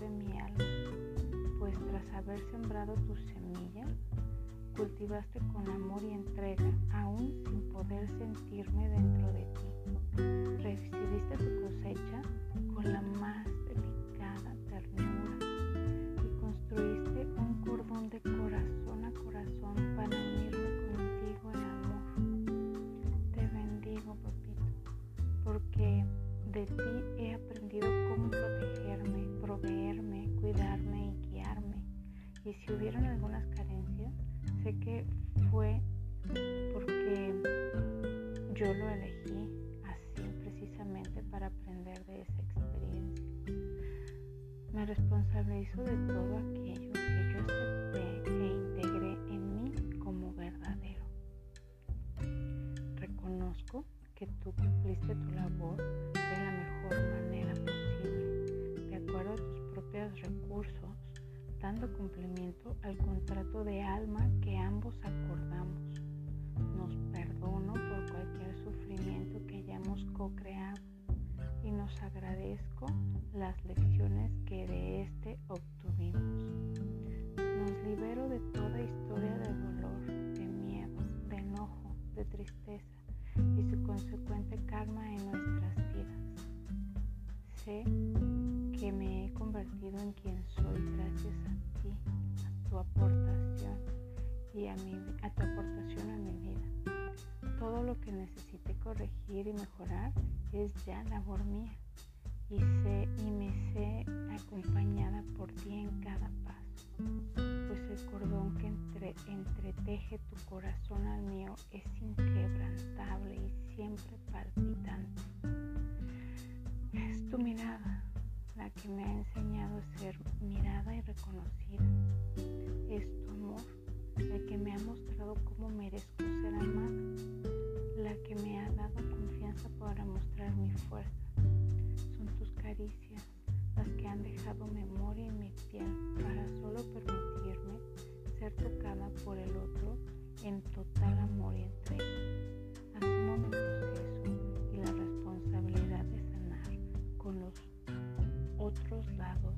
de mi alma, pues tras haber sembrado tu semilla, cultivaste con amor y entrega, aún sin poder sentirme dentro de ti. Recibiste tu cosecha sé que fue porque yo lo elegí así precisamente para aprender de esa experiencia. Me responsabilizo de todo aquello que yo acepté e integré en mí como verdadero. Reconozco que tú cumpliste tu labor de la mejor manera posible, de acuerdo a tus propios recursos, dando cumplimiento al contrato de alma que ambos acordamos. Nos perdono por cualquier sufrimiento que hayamos co-creado y nos agradezco las lecciones que de este obtuvimos. Nos libero de toda historia de dolor, de miedo, de enojo, de tristeza y su consecuente karma en nuestras vidas. Sé que me he convertido en quien soy gracias a ti, a tu aportación y a, mi, a tu aportación a mi vida. Todo lo que necesite corregir y mejorar es ya labor mía y, sé, y me sé acompañada por ti en cada paso el cordón que entre, entreteje tu corazón al mío es inquebrantable y siempre palpitante. Mirada la que me ha enseñado a ser mirada y reconocida. Es tu amor el que me ha mostrado cómo merezco otros lados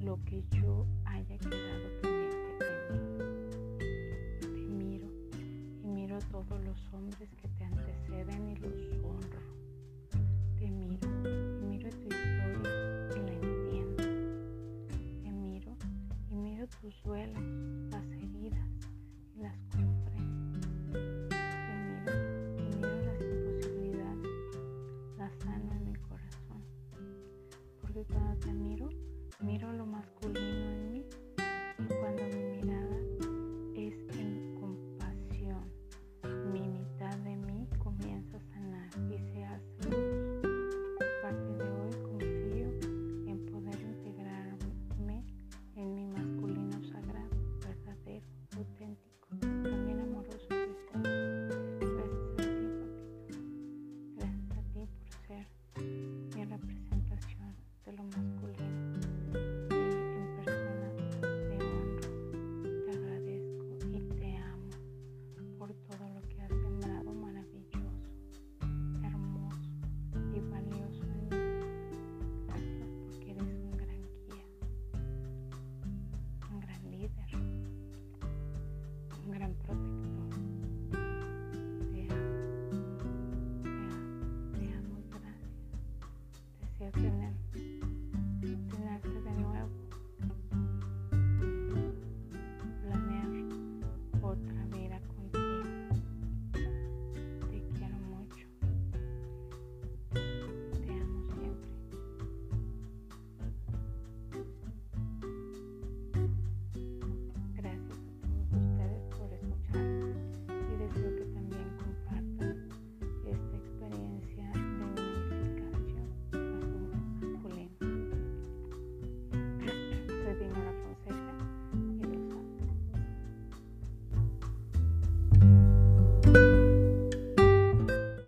lo que yo haya quedado pendiente de mí. Te miro y miro a todos los hombres que te anteceden y los Yes,